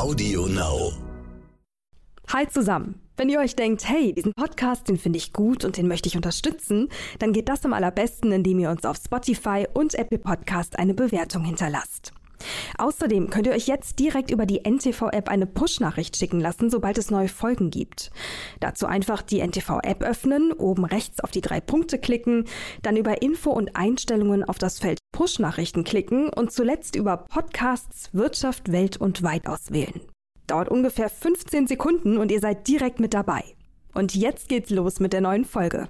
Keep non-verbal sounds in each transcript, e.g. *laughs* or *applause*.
Audio Now. Hi zusammen. Wenn ihr euch denkt, hey, diesen Podcast, den finde ich gut und den möchte ich unterstützen, dann geht das am allerbesten, indem ihr uns auf Spotify und Apple Podcast eine Bewertung hinterlasst. Außerdem könnt ihr euch jetzt direkt über die NTV-App eine Push-Nachricht schicken lassen, sobald es neue Folgen gibt. Dazu einfach die NTV-App öffnen, oben rechts auf die drei Punkte klicken, dann über Info und Einstellungen auf das Feld Push-Nachrichten klicken und zuletzt über Podcasts, Wirtschaft, Welt und Weit auswählen. Dauert ungefähr 15 Sekunden und ihr seid direkt mit dabei. Und jetzt geht's los mit der neuen Folge.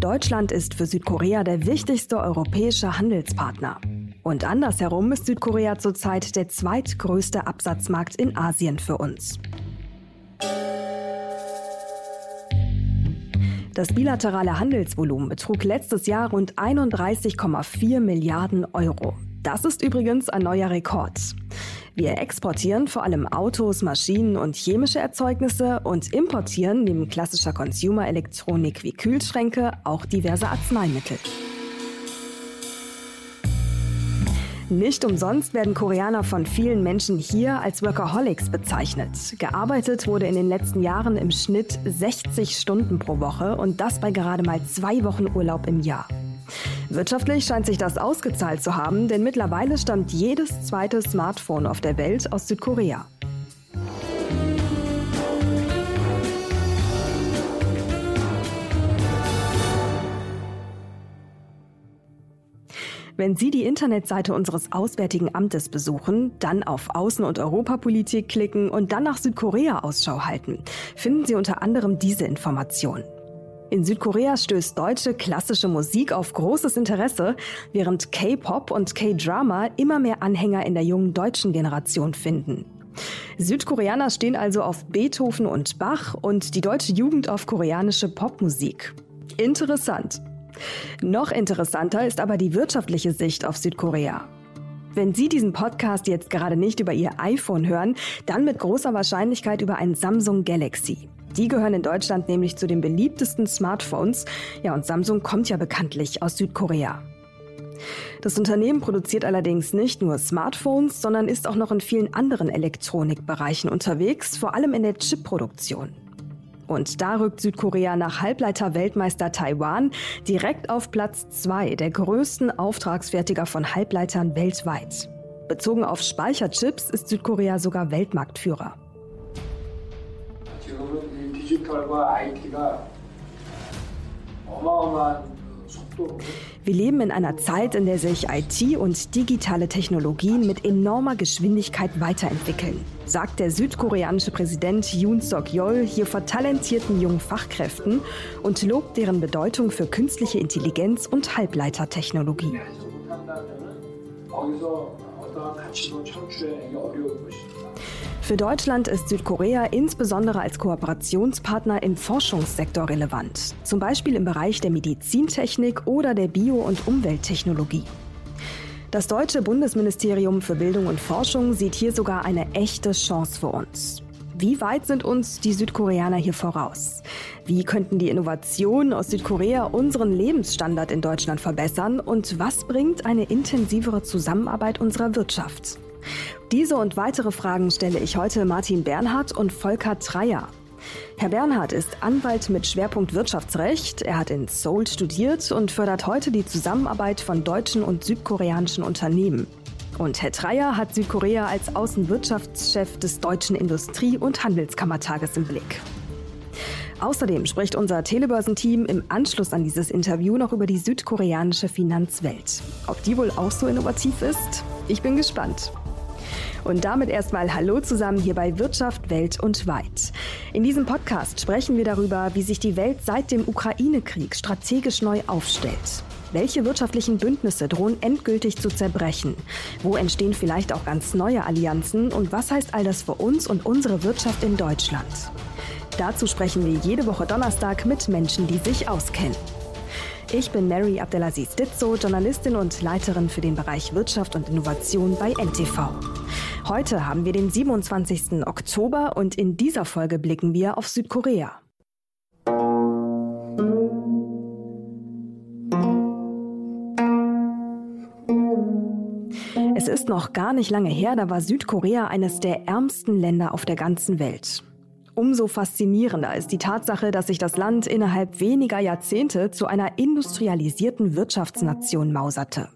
Deutschland ist für Südkorea der wichtigste europäische Handelspartner. Und andersherum ist Südkorea zurzeit der zweitgrößte Absatzmarkt in Asien für uns. Das bilaterale Handelsvolumen betrug letztes Jahr rund 31,4 Milliarden Euro. Das ist übrigens ein neuer Rekord. Wir exportieren vor allem Autos, Maschinen und chemische Erzeugnisse und importieren neben klassischer Consumer-Elektronik wie Kühlschränke auch diverse Arzneimittel. Nicht umsonst werden Koreaner von vielen Menschen hier als Workaholics bezeichnet. Gearbeitet wurde in den letzten Jahren im Schnitt 60 Stunden pro Woche und das bei gerade mal zwei Wochen Urlaub im Jahr. Wirtschaftlich scheint sich das ausgezahlt zu haben, denn mittlerweile stammt jedes zweite Smartphone auf der Welt aus Südkorea. Wenn Sie die Internetseite unseres Auswärtigen Amtes besuchen, dann auf Außen- und Europapolitik klicken und dann nach Südkorea Ausschau halten, finden Sie unter anderem diese Informationen. In Südkorea stößt deutsche klassische Musik auf großes Interesse, während K-Pop und K-Drama immer mehr Anhänger in der jungen deutschen Generation finden. Südkoreaner stehen also auf Beethoven und Bach und die deutsche Jugend auf koreanische Popmusik. Interessant. Noch interessanter ist aber die wirtschaftliche Sicht auf Südkorea. Wenn Sie diesen Podcast jetzt gerade nicht über Ihr iPhone hören, dann mit großer Wahrscheinlichkeit über ein Samsung Galaxy. Die gehören in Deutschland nämlich zu den beliebtesten Smartphones. Ja, und Samsung kommt ja bekanntlich aus Südkorea. Das Unternehmen produziert allerdings nicht nur Smartphones, sondern ist auch noch in vielen anderen Elektronikbereichen unterwegs, vor allem in der Chipproduktion. Und da rückt Südkorea nach Halbleiter-Weltmeister Taiwan direkt auf Platz zwei der größten Auftragsfertiger von Halbleitern weltweit. Bezogen auf Speicherchips ist Südkorea sogar Weltmarktführer. 디지털과 IT가 어마어마한 wir leben in einer Zeit, in der sich IT und digitale Technologien mit enormer Geschwindigkeit weiterentwickeln, sagt der südkoreanische Präsident Yoon Suk-yeol hier vor talentierten jungen Fachkräften und lobt deren Bedeutung für künstliche Intelligenz und Halbleitertechnologie. Für Deutschland ist Südkorea insbesondere als Kooperationspartner im Forschungssektor relevant, zum Beispiel im Bereich der Medizintechnik oder der Bio- und Umwelttechnologie. Das deutsche Bundesministerium für Bildung und Forschung sieht hier sogar eine echte Chance für uns. Wie weit sind uns die Südkoreaner hier voraus? Wie könnten die Innovationen aus Südkorea unseren Lebensstandard in Deutschland verbessern? Und was bringt eine intensivere Zusammenarbeit unserer Wirtschaft? Diese und weitere Fragen stelle ich heute Martin Bernhard und Volker Treyer. Herr Bernhard ist Anwalt mit Schwerpunkt Wirtschaftsrecht. Er hat in Seoul studiert und fördert heute die Zusammenarbeit von deutschen und südkoreanischen Unternehmen. Und Herr Treyer hat Südkorea als Außenwirtschaftschef des Deutschen Industrie- und Handelskammertages im Blick. Außerdem spricht unser Telebörsenteam im Anschluss an dieses Interview noch über die südkoreanische Finanzwelt. Ob die wohl auch so innovativ ist? Ich bin gespannt. Und damit erstmal Hallo zusammen hier bei Wirtschaft, Welt und Weit. In diesem Podcast sprechen wir darüber, wie sich die Welt seit dem Ukraine-Krieg strategisch neu aufstellt. Welche wirtschaftlichen Bündnisse drohen endgültig zu zerbrechen? Wo entstehen vielleicht auch ganz neue Allianzen? Und was heißt all das für uns und unsere Wirtschaft in Deutschland? Dazu sprechen wir jede Woche Donnerstag mit Menschen, die sich auskennen. Ich bin Mary Abdelaziz Ditzo, Journalistin und Leiterin für den Bereich Wirtschaft und Innovation bei NTV. Heute haben wir den 27. Oktober und in dieser Folge blicken wir auf Südkorea. Ist noch gar nicht lange her, da war Südkorea eines der ärmsten Länder auf der ganzen Welt. Umso faszinierender ist die Tatsache, dass sich das Land innerhalb weniger Jahrzehnte zu einer industrialisierten Wirtschaftsnation mauserte.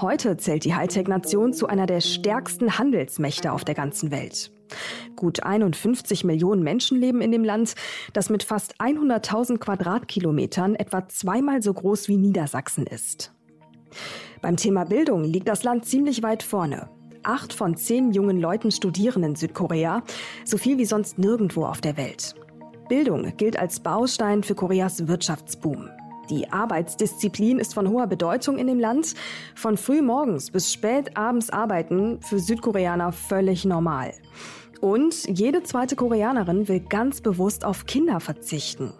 Heute zählt die Hightech-Nation zu einer der stärksten Handelsmächte auf der ganzen Welt. Gut 51 Millionen Menschen leben in dem Land, das mit fast 100.000 Quadratkilometern etwa zweimal so groß wie Niedersachsen ist. Beim Thema Bildung liegt das Land ziemlich weit vorne. Acht von zehn jungen Leuten studieren in Südkorea, so viel wie sonst nirgendwo auf der Welt. Bildung gilt als Baustein für Koreas Wirtschaftsboom. Die Arbeitsdisziplin ist von hoher Bedeutung in dem Land. Von früh morgens bis spät abends arbeiten für Südkoreaner völlig normal. Und jede zweite Koreanerin will ganz bewusst auf Kinder verzichten.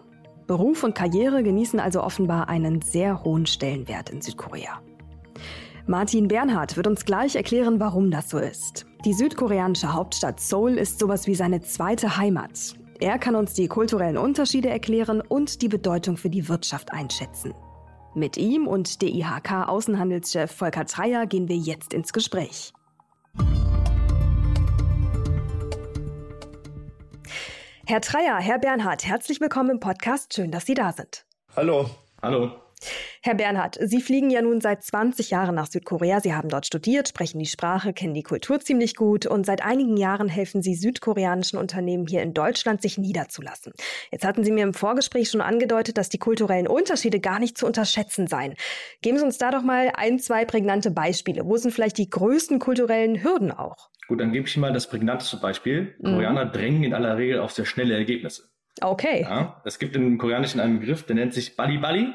Beruf und Karriere genießen also offenbar einen sehr hohen Stellenwert in Südkorea. Martin Bernhard wird uns gleich erklären, warum das so ist. Die südkoreanische Hauptstadt Seoul ist sowas wie seine zweite Heimat. Er kann uns die kulturellen Unterschiede erklären und die Bedeutung für die Wirtschaft einschätzen. Mit ihm und DIHK-Außenhandelschef Volker Treyer gehen wir jetzt ins Gespräch. Herr Treyer, Herr Bernhard, herzlich willkommen im Podcast. Schön, dass Sie da sind. Hallo. Hallo. Herr Bernhard, Sie fliegen ja nun seit 20 Jahren nach Südkorea. Sie haben dort studiert, sprechen die Sprache, kennen die Kultur ziemlich gut und seit einigen Jahren helfen Sie südkoreanischen Unternehmen hier in Deutschland, sich niederzulassen. Jetzt hatten Sie mir im Vorgespräch schon angedeutet, dass die kulturellen Unterschiede gar nicht zu unterschätzen seien. Geben Sie uns da doch mal ein, zwei prägnante Beispiele. Wo sind vielleicht die größten kulturellen Hürden auch? Gut, dann gebe ich Ihnen mal das prägnanteste Beispiel. Mhm. Koreaner drängen in aller Regel auf sehr schnelle Ergebnisse. Okay. Ja, es gibt im Koreanischen einen Begriff, der nennt sich Bali Bali.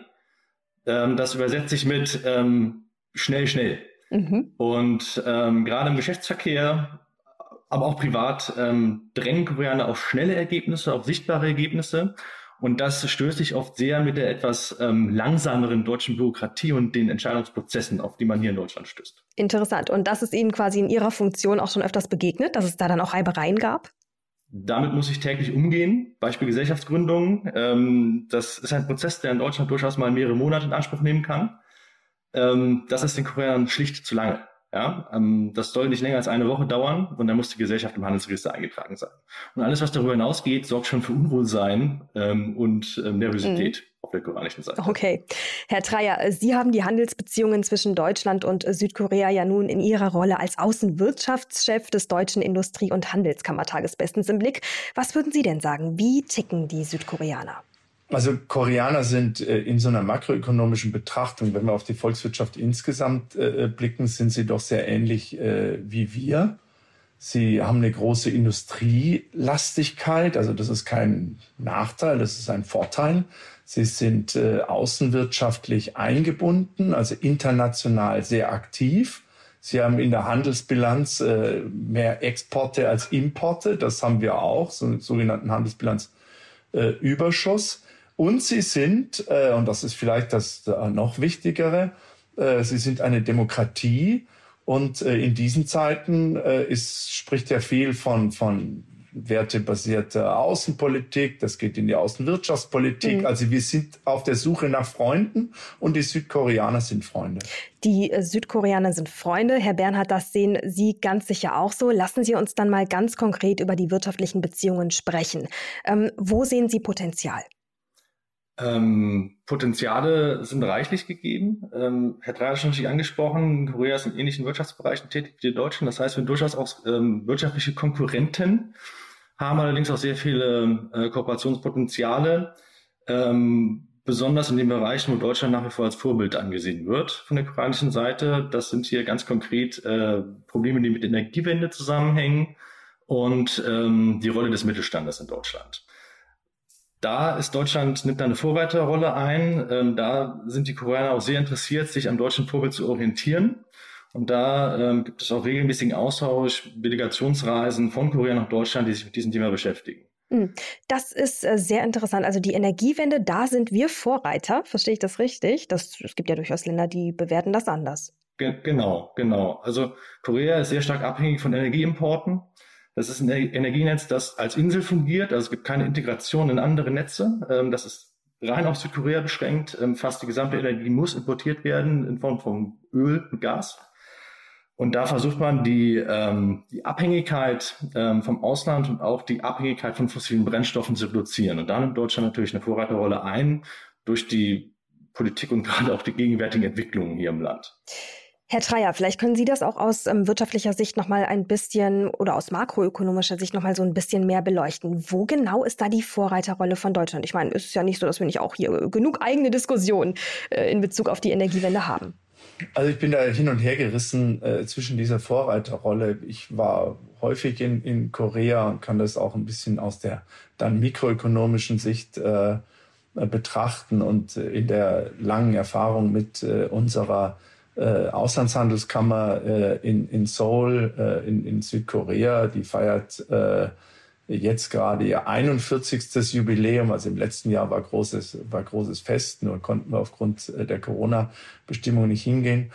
Ähm, das übersetzt sich mit ähm, schnell, schnell. Mhm. Und ähm, gerade im Geschäftsverkehr, aber auch privat, ähm, drängen Koreaner auf schnelle Ergebnisse, auf sichtbare Ergebnisse. Und das stößt sich oft sehr mit der etwas ähm, langsameren deutschen Bürokratie und den Entscheidungsprozessen, auf die man hier in Deutschland stößt. Interessant. Und das ist Ihnen quasi in Ihrer Funktion auch schon öfters begegnet, dass es da dann auch Reibereien gab? Damit muss ich täglich umgehen. Beispiel Gesellschaftsgründung. Ähm, das ist ein Prozess, der in Deutschland durchaus mal mehrere Monate in Anspruch nehmen kann. Ähm, das ist den Koreanern schlicht zu lange. Ja, ähm, das soll nicht länger als eine Woche dauern und dann muss die Gesellschaft im Handelsregister eingetragen sein. Und alles, was darüber hinausgeht, sorgt schon für Unwohlsein ähm, und ähm, Nervosität mhm. Auf der koreanischen Seite. Okay. Herr Treyer, Sie haben die Handelsbeziehungen zwischen Deutschland und Südkorea ja nun in Ihrer Rolle als Außenwirtschaftschef des Deutschen Industrie- und Handelskammertages bestens im Blick. Was würden Sie denn sagen? Wie ticken die Südkoreaner? Also Koreaner sind äh, in so einer makroökonomischen Betrachtung, wenn wir auf die Volkswirtschaft insgesamt äh, äh, blicken, sind sie doch sehr ähnlich äh, wie wir. Sie haben eine große Industrielastigkeit, also das ist kein Nachteil, das ist ein Vorteil. Sie sind äh, außenwirtschaftlich eingebunden, also international sehr aktiv. Sie haben in der Handelsbilanz äh, mehr Exporte als Importe, das haben wir auch, so einen sogenannten Handelsbilanzüberschuss. Und sie sind, äh, und das ist vielleicht das äh, noch Wichtigere, äh, sie sind eine Demokratie. Und äh, in diesen Zeiten äh, ist, spricht ja viel von, von wertebasierter Außenpolitik, das geht in die Außenwirtschaftspolitik. Mhm. Also wir sind auf der Suche nach Freunden und die Südkoreaner sind Freunde. Die äh, Südkoreaner sind Freunde. Herr Bernhard, das sehen Sie ganz sicher auch so. Lassen Sie uns dann mal ganz konkret über die wirtschaftlichen Beziehungen sprechen. Ähm, wo sehen Sie Potenzial? Ähm, Potenziale sind reichlich gegeben. Ähm, Herr Dreier hat schon richtig angesprochen, Korea ist in ähnlichen Wirtschaftsbereichen tätig wie die Deutschen. Das heißt, wir durchaus auch ähm, wirtschaftliche Konkurrenten, haben allerdings auch sehr viele äh, Kooperationspotenziale, ähm, besonders in den Bereichen, wo Deutschland nach wie vor als Vorbild angesehen wird von der koreanischen Seite. Das sind hier ganz konkret äh, Probleme, die mit Energiewende zusammenhängen und ähm, die Rolle des Mittelstandes in Deutschland. Da ist Deutschland, nimmt da eine Vorreiterrolle ein. Ähm, da sind die Koreaner auch sehr interessiert, sich am deutschen Vorbild zu orientieren. Und da ähm, gibt es auch regelmäßigen Austausch, Delegationsreisen von Korea nach Deutschland, die sich mit diesem Thema beschäftigen. Hm, das ist äh, sehr interessant. Also die Energiewende, da sind wir Vorreiter. Verstehe ich das richtig? Das, es gibt ja durchaus Länder, die bewerten das anders. Ge genau, genau. Also Korea ist sehr stark abhängig von Energieimporten. Das ist ein Energienetz, das als Insel fungiert. Also es gibt keine Integration in andere Netze. Ähm, das ist rein auf Südkorea beschränkt. Ähm, fast die gesamte Energie muss importiert werden in Form von Öl und Gas. Und da versucht man die, ähm, die Abhängigkeit vom Ausland und auch die Abhängigkeit von fossilen Brennstoffen zu reduzieren. Und da nimmt Deutschland natürlich eine Vorreiterrolle ein durch die Politik und *laughs* gerade auch die gegenwärtigen Entwicklungen hier im Land. Herr Treier, vielleicht können Sie das auch aus ähm, wirtschaftlicher Sicht noch mal ein bisschen oder aus makroökonomischer Sicht noch mal so ein bisschen mehr beleuchten. Wo genau ist da die Vorreiterrolle von Deutschland? Ich meine, es ist ja nicht so, dass wir nicht auch hier genug eigene Diskussionen äh, in Bezug auf die Energiewende haben. Also ich bin da hin und her gerissen äh, zwischen dieser Vorreiterrolle. Ich war häufig in, in Korea und kann das auch ein bisschen aus der dann mikroökonomischen Sicht äh, betrachten und äh, in der langen Erfahrung mit äh, unserer äh, Auslandshandelskammer äh, in, in Seoul äh, in, in Südkorea, die feiert äh, jetzt gerade ihr 41. Jubiläum. Also im letzten Jahr war großes, war großes Fest, nur konnten wir aufgrund äh, der Corona-Bestimmung nicht hingehen.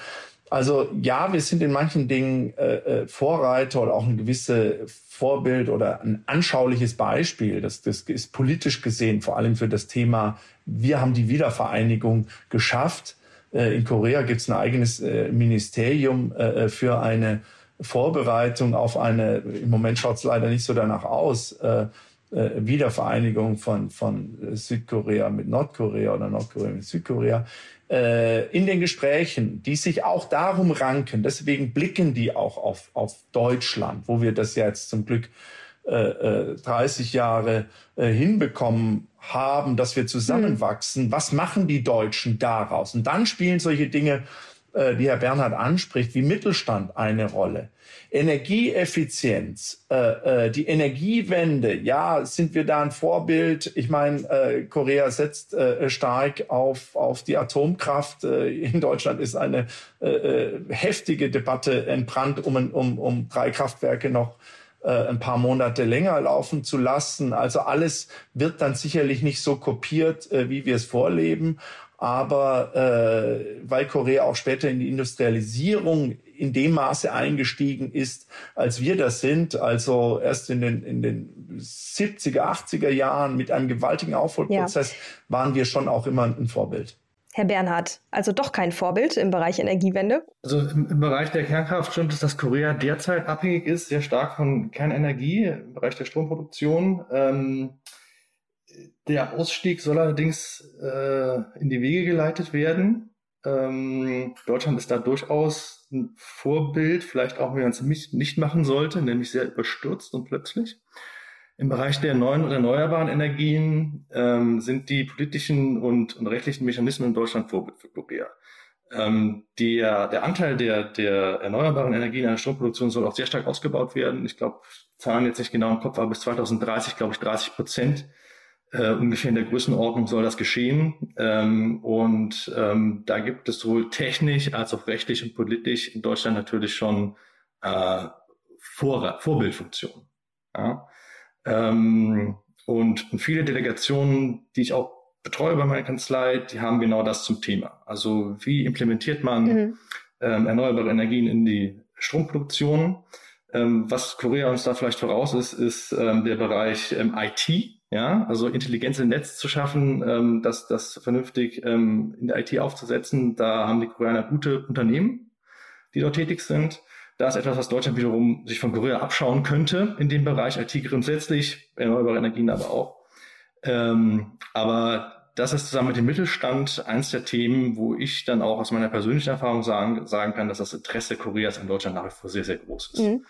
Also ja, wir sind in manchen Dingen äh, äh, Vorreiter oder auch ein gewisses Vorbild oder ein anschauliches Beispiel. Das, das ist politisch gesehen vor allem für das Thema, wir haben die Wiedervereinigung geschafft. Äh, in Korea gibt es ein eigenes äh, Ministerium äh, für eine Vorbereitung auf eine, im Moment schaut es leider nicht so danach aus, Wiedervereinigung von, von Südkorea mit Nordkorea oder Nordkorea mit Südkorea in den Gesprächen, die sich auch darum ranken. Deswegen blicken die auch auf, auf Deutschland, wo wir das ja jetzt zum Glück äh, 30 Jahre äh, hinbekommen haben, dass wir zusammenwachsen. Mhm. Was machen die Deutschen daraus? Und dann spielen solche Dinge, äh, die Herr Bernhard anspricht, wie Mittelstand eine Rolle. Energieeffizienz, äh, äh, die Energiewende, ja, sind wir da ein Vorbild? Ich meine, äh, Korea setzt äh, stark auf, auf die Atomkraft. Äh, in Deutschland ist eine äh, äh heftige Debatte entbrannt, um, um, um drei Kraftwerke noch ein paar Monate länger laufen zu lassen. Also alles wird dann sicherlich nicht so kopiert, äh, wie wir es vorleben. Aber äh, weil Korea auch später in die Industrialisierung in dem Maße eingestiegen ist, als wir das sind, also erst in den, in den 70er, 80er Jahren mit einem gewaltigen Aufholprozess, ja. waren wir schon auch immer ein Vorbild. Herr Bernhard, also doch kein Vorbild im Bereich Energiewende? Also im, im, Bereich der Kernkraft stimmt es, dass Korea derzeit abhängig ist, sehr stark von Kernenergie im Bereich der Stromproduktion. Ähm, der Ausstieg soll allerdings äh, in die Wege geleitet werden. Ähm, Deutschland ist da durchaus ein Vorbild, vielleicht auch, wenn man es nicht machen sollte, nämlich sehr überstürzt und plötzlich. Im Bereich der neuen und erneuerbaren Energien ähm, sind die politischen und, und, rechtlichen Mechanismen in Deutschland Vorbild für Korea. Ähm, der, der Anteil der, der erneuerbaren Energien in der Stromproduktion soll auch sehr stark ausgebaut werden. Ich glaube, Zahlen jetzt nicht genau im Kopf, aber bis 2030, glaube ich, 30 Prozent äh, ungefähr in der Größenordnung soll das geschehen. Ähm, und ähm, da gibt es sowohl technisch als auch rechtlich und politisch in Deutschland natürlich schon äh, Vor Vorbildfunktion. Ja? Ähm, und viele Delegationen, die ich auch betreue bei meiner Kanzlei, die haben genau das zum Thema. Also wie implementiert man mhm. ähm, erneuerbare Energien in die Stromproduktion? Ähm, was Korea uns da vielleicht voraus ist, ist ähm, der Bereich ähm, IT. Ja, also Intelligenz im Netz zu schaffen, ähm, das, das vernünftig ähm, in der IT aufzusetzen. Da haben die Koreaner gute Unternehmen, die dort tätig sind. Da ist etwas, was Deutschland wiederum sich von Korea abschauen könnte in dem Bereich IT grundsätzlich, erneuerbare Energien aber auch. Ähm, aber das ist zusammen mit dem Mittelstand eins der Themen, wo ich dann auch aus meiner persönlichen Erfahrung sagen, sagen kann, dass das Interesse Koreas an Deutschland nach wie vor sehr, sehr groß ist. Mhm.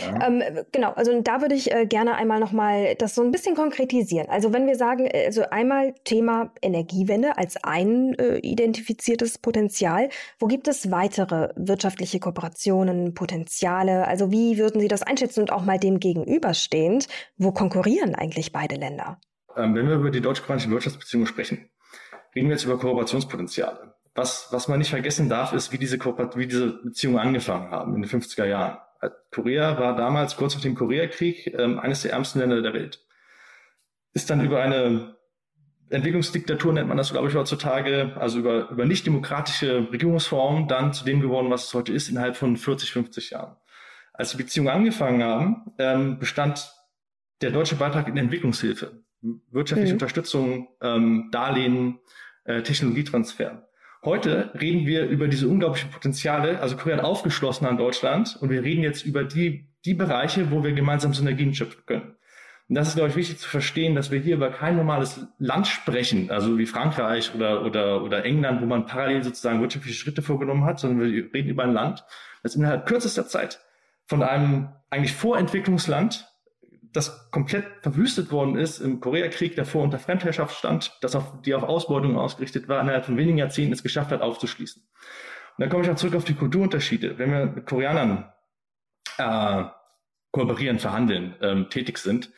Ja. Ähm, genau, also da würde ich äh, gerne einmal nochmal das so ein bisschen konkretisieren. Also wenn wir sagen, äh, also einmal Thema Energiewende als ein äh, identifiziertes Potenzial, wo gibt es weitere wirtschaftliche Kooperationen, Potenziale? Also wie würden Sie das einschätzen und auch mal dem gegenüberstehend, wo konkurrieren eigentlich beide Länder? Ähm, wenn wir über die deutsch-koreanische Wirtschaftsbeziehungen sprechen, reden wir jetzt über Kooperationspotenziale. Was, was man nicht vergessen darf, ist, wie diese, wie diese Beziehungen angefangen haben in den 50er Jahren. Korea war damals kurz nach dem Koreakrieg ähm, eines der ärmsten Länder der Welt. Ist dann über eine Entwicklungsdiktatur nennt man das, glaube ich, heutzutage, also über, über nicht demokratische Regierungsformen dann zu dem geworden, was es heute ist, innerhalb von 40, 50 Jahren. Als die Beziehungen angefangen haben, ähm, bestand der deutsche Beitrag in Entwicklungshilfe, wirtschaftliche mhm. Unterstützung, ähm, Darlehen, äh, Technologietransfer. Heute reden wir über diese unglaublichen Potenziale. Also Korea hat aufgeschlossen an Deutschland und wir reden jetzt über die, die Bereiche, wo wir gemeinsam Synergien schöpfen können. Und das ist, glaube ich, wichtig zu verstehen, dass wir hier über kein normales Land sprechen, also wie Frankreich oder, oder, oder England, wo man parallel sozusagen wirtschaftliche Schritte vorgenommen hat, sondern wir reden über ein Land, das innerhalb kürzester Zeit von einem eigentlich Vorentwicklungsland das komplett verwüstet worden ist im Koreakrieg, davor unter Fremdherrschaft stand, das auf, die auf Ausbeutung ausgerichtet war, innerhalb von wenigen Jahrzehnten es geschafft hat, aufzuschließen. Und dann komme ich auch zurück auf die Kulturunterschiede. Wenn wir mit Koreanern äh, kooperieren, verhandeln, ähm, tätig sind,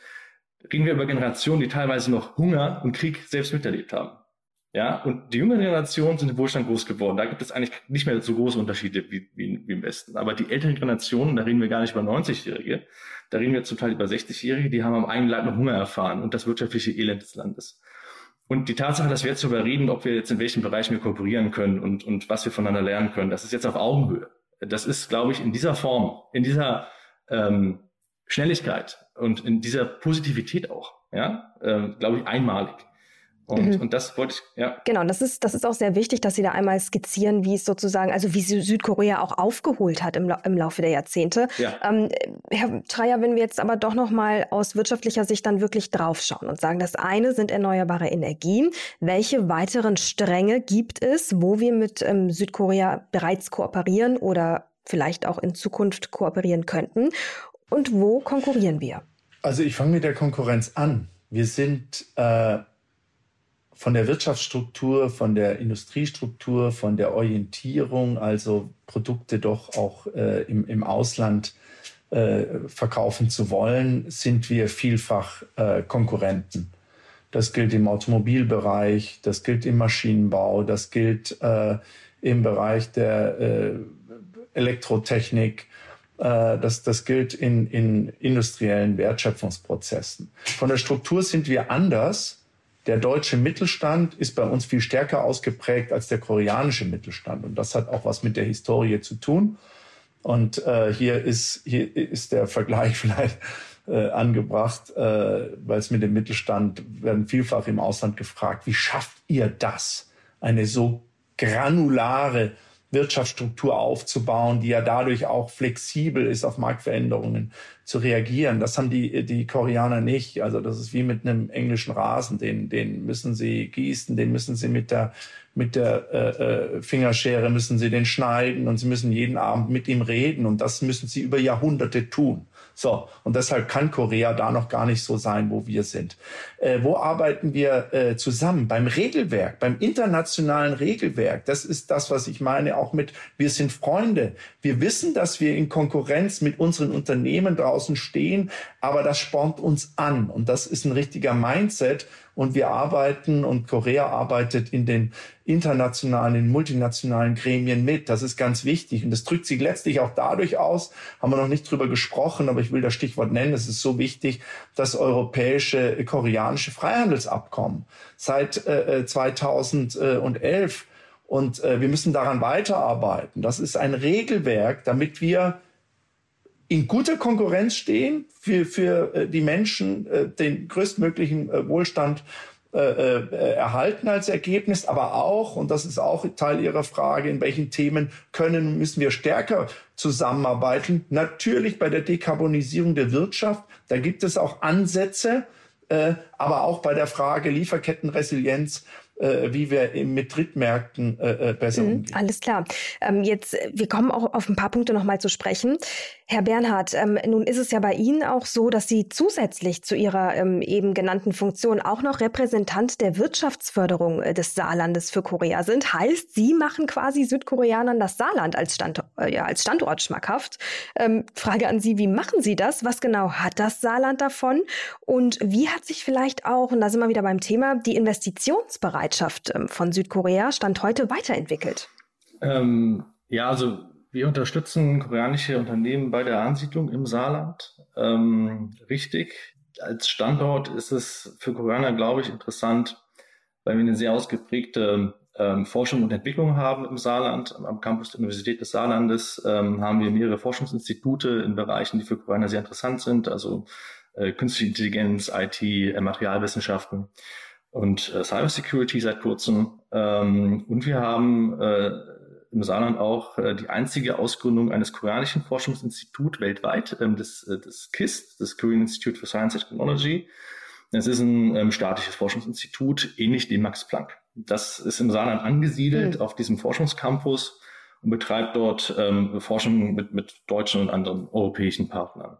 reden wir über Generationen, die teilweise noch Hunger und Krieg selbst miterlebt haben. Ja, und die jüngere Generation sind im Wohlstand groß geworden. Da gibt es eigentlich nicht mehr so große Unterschiede wie, wie, wie im Westen. Aber die älteren Generationen, da reden wir gar nicht über 90-Jährige, da reden wir zum Teil über 60-Jährige, die haben am eigenen Leib noch Hunger erfahren und das wirtschaftliche Elend des Landes. Und die Tatsache, dass wir jetzt darüber reden, ob wir jetzt in welchen Bereichen wir kooperieren können und, und was wir voneinander lernen können, das ist jetzt auf Augenhöhe. Das ist, glaube ich, in dieser Form, in dieser ähm, Schnelligkeit und in dieser Positivität auch, ja, ähm, glaube ich, einmalig. Und, mhm. und das wollte ich, ja. Genau, das ist, das ist auch sehr wichtig, dass Sie da einmal skizzieren, wie es sozusagen, also wie Südkorea auch aufgeholt hat im, im Laufe der Jahrzehnte. Ja. Ähm, Herr Treier, wenn wir jetzt aber doch nochmal aus wirtschaftlicher Sicht dann wirklich draufschauen und sagen, das eine sind erneuerbare Energien. Welche weiteren Stränge gibt es, wo wir mit ähm, Südkorea bereits kooperieren oder vielleicht auch in Zukunft kooperieren könnten? Und wo konkurrieren wir? Also ich fange mit der Konkurrenz an. Wir sind äh, von der Wirtschaftsstruktur, von der Industriestruktur, von der Orientierung, also Produkte doch auch äh, im, im Ausland äh, verkaufen zu wollen, sind wir vielfach äh, Konkurrenten. Das gilt im Automobilbereich, das gilt im Maschinenbau, das gilt äh, im Bereich der äh, Elektrotechnik, äh, das, das gilt in, in industriellen Wertschöpfungsprozessen. Von der Struktur sind wir anders der deutsche Mittelstand ist bei uns viel stärker ausgeprägt als der koreanische Mittelstand. Und das hat auch was mit der Historie zu tun. Und äh, hier, ist, hier ist der Vergleich *laughs* vielleicht äh, angebracht, äh, weil es mit dem Mittelstand werden vielfach im Ausland gefragt, wie schafft ihr das, eine so granulare Wirtschaftsstruktur aufzubauen, die ja dadurch auch flexibel ist, auf Marktveränderungen zu reagieren. Das haben die, die Koreaner nicht. Also das ist wie mit einem englischen Rasen. Den, den müssen sie gießen, den müssen sie mit der, mit der äh, äh, Fingerschere müssen sie den schneiden und sie müssen jeden Abend mit ihm reden. Und das müssen sie über Jahrhunderte tun. So, und deshalb kann Korea da noch gar nicht so sein, wo wir sind. Äh, wo arbeiten wir äh, zusammen? Beim Regelwerk, beim internationalen Regelwerk. Das ist das, was ich meine, auch mit, wir sind Freunde. Wir wissen, dass wir in Konkurrenz mit unseren Unternehmen draußen stehen, aber das spornt uns an. Und das ist ein richtiger Mindset. Und wir arbeiten und Korea arbeitet in den internationalen, in multinationalen Gremien mit. Das ist ganz wichtig. Und das drückt sich letztlich auch dadurch aus, haben wir noch nicht drüber gesprochen, aber ich will das Stichwort nennen. Es ist so wichtig, das europäische, koreanische Freihandelsabkommen seit äh, 2011 und äh, wir müssen daran weiterarbeiten. Das ist ein Regelwerk, damit wir in guter Konkurrenz stehen, für, für äh, die Menschen äh, den größtmöglichen äh, Wohlstand erhalten als Ergebnis, aber auch, und das ist auch Teil Ihrer Frage, in welchen Themen können, müssen wir stärker zusammenarbeiten. Natürlich bei der Dekarbonisierung der Wirtschaft, da gibt es auch Ansätze, aber auch bei der Frage Lieferkettenresilienz wie wir mit Drittmärkten äh, äh, besser mhm, umgehen. Alles klar. Ähm, jetzt, wir kommen auch auf ein paar Punkte nochmal zu sprechen. Herr Bernhard, ähm, nun ist es ja bei Ihnen auch so, dass Sie zusätzlich zu Ihrer ähm, eben genannten Funktion auch noch Repräsentant der Wirtschaftsförderung äh, des Saarlandes für Korea sind. Heißt, Sie machen quasi Südkoreanern das Saarland als, Stand, äh, ja, als Standort schmackhaft. Ähm, Frage an Sie, wie machen Sie das? Was genau hat das Saarland davon? Und wie hat sich vielleicht auch, und da sind wir wieder beim Thema, die Investitionsbereitschaft ähm, von Südkorea Stand heute weiterentwickelt? Ähm, ja, also wir unterstützen koreanische Unternehmen bei der Ansiedlung im Saarland. Ähm, richtig. Als Standort ist es für Koreaner, glaube ich, interessant, weil wir eine sehr ausgeprägte ähm, Forschung und Entwicklung haben im Saarland. Am Campus der Universität des Saarlandes ähm, haben wir mehrere Forschungsinstitute in Bereichen, die für Koreaner sehr interessant sind, also äh, künstliche Intelligenz, IT, äh, Materialwissenschaften. Und äh, Cybersecurity seit kurzem. Ähm, und wir haben äh, im Saarland auch äh, die einzige Ausgründung eines koreanischen Forschungsinstituts weltweit, ähm, des, äh, des KIST, das Korean Institute for Science and Technology. Es ist ein ähm, staatliches Forschungsinstitut, ähnlich dem Max Planck. Das ist im Saarland angesiedelt mhm. auf diesem Forschungscampus und betreibt dort ähm, Forschung mit, mit deutschen und anderen europäischen Partnern.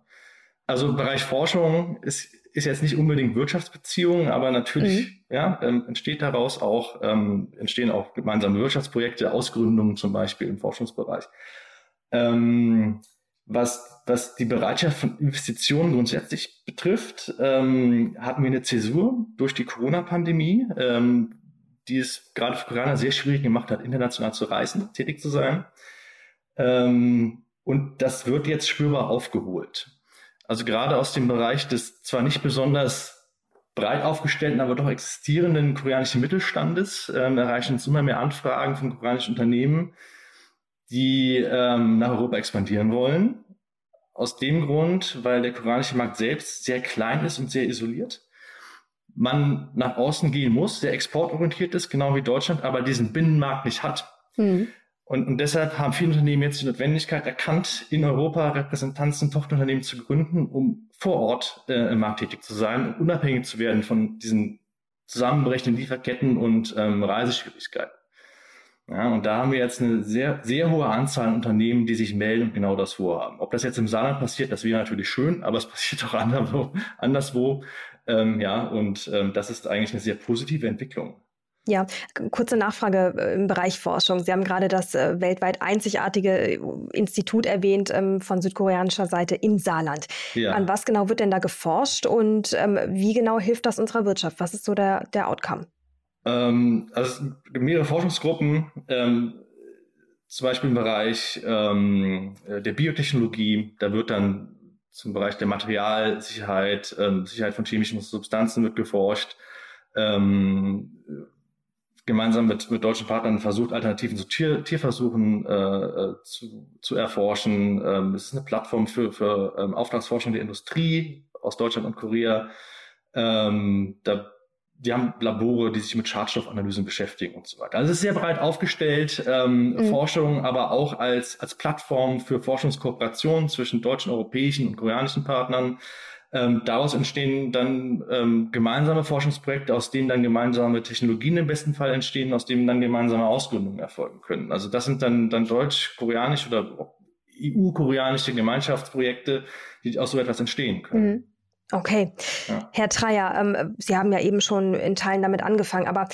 Also im Bereich Forschung ist, ist jetzt nicht unbedingt Wirtschaftsbeziehungen, aber natürlich mhm. ja, ähm, entsteht daraus auch, ähm, entstehen auch gemeinsame Wirtschaftsprojekte, Ausgründungen zum Beispiel im Forschungsbereich. Ähm, was, was die Bereitschaft von Investitionen grundsätzlich betrifft, ähm, hatten wir eine Zäsur durch die Corona-Pandemie, ähm, die es gerade für Koreaner sehr schwierig gemacht hat, international zu reisen, tätig zu sein. Ähm, und das wird jetzt spürbar aufgeholt. Also gerade aus dem Bereich des zwar nicht besonders breit aufgestellten, aber doch existierenden koreanischen Mittelstandes ähm, erreichen uns immer mehr Anfragen von koreanischen Unternehmen, die ähm, nach Europa expandieren wollen. Aus dem Grund, weil der koreanische Markt selbst sehr klein ist und sehr isoliert. Man nach außen gehen muss, sehr exportorientiert ist, genau wie Deutschland, aber diesen Binnenmarkt nicht hat. Mhm. Und, und deshalb haben viele Unternehmen jetzt die Notwendigkeit erkannt, in Europa Repräsentanzen, Tochterunternehmen zu gründen, um vor Ort äh, im Markt tätig zu sein, unabhängig zu werden von diesen zusammenbrechenden Lieferketten und ähm, Reiseschwierigkeiten. Ja, und da haben wir jetzt eine sehr, sehr hohe Anzahl an Unternehmen, die sich melden und genau das vorhaben. Ob das jetzt im Saarland passiert, das wäre natürlich schön, aber es *laughs* passiert auch anderswo. anderswo ähm, ja, und ähm, das ist eigentlich eine sehr positive Entwicklung. Ja, kurze Nachfrage äh, im Bereich Forschung. Sie haben gerade das äh, weltweit einzigartige äh, Institut erwähnt ähm, von südkoreanischer Seite im Saarland. Ja. An was genau wird denn da geforscht und ähm, wie genau hilft das unserer Wirtschaft? Was ist so der, der Outcome? Ähm, also mehrere Forschungsgruppen, ähm, zum Beispiel im Bereich ähm, der Biotechnologie, da wird dann zum Bereich der Materialsicherheit, ähm, Sicherheit von chemischen Substanzen wird geforscht. Ähm, gemeinsam mit, mit deutschen Partnern versucht, Alternativen zu Tier, Tierversuchen äh, äh, zu, zu erforschen. Ähm, es ist eine Plattform für, für ähm, Auftragsforschung der Industrie aus Deutschland und Korea. Ähm, da, die haben Labore, die sich mit Schadstoffanalysen beschäftigen und so weiter. Also es ist sehr breit aufgestellt, ähm, mhm. Forschung, aber auch als, als Plattform für Forschungskooperation zwischen deutschen, europäischen und koreanischen Partnern. Ähm, daraus entstehen dann ähm, gemeinsame Forschungsprojekte, aus denen dann gemeinsame Technologien im besten Fall entstehen, aus denen dann gemeinsame Ausgründungen erfolgen können. Also das sind dann, dann deutsch-koreanisch oder EU-koreanische Gemeinschaftsprojekte, die aus so etwas entstehen können. Mhm. Okay. Ja. Herr Treyer, ähm, Sie haben ja eben schon in Teilen damit angefangen, aber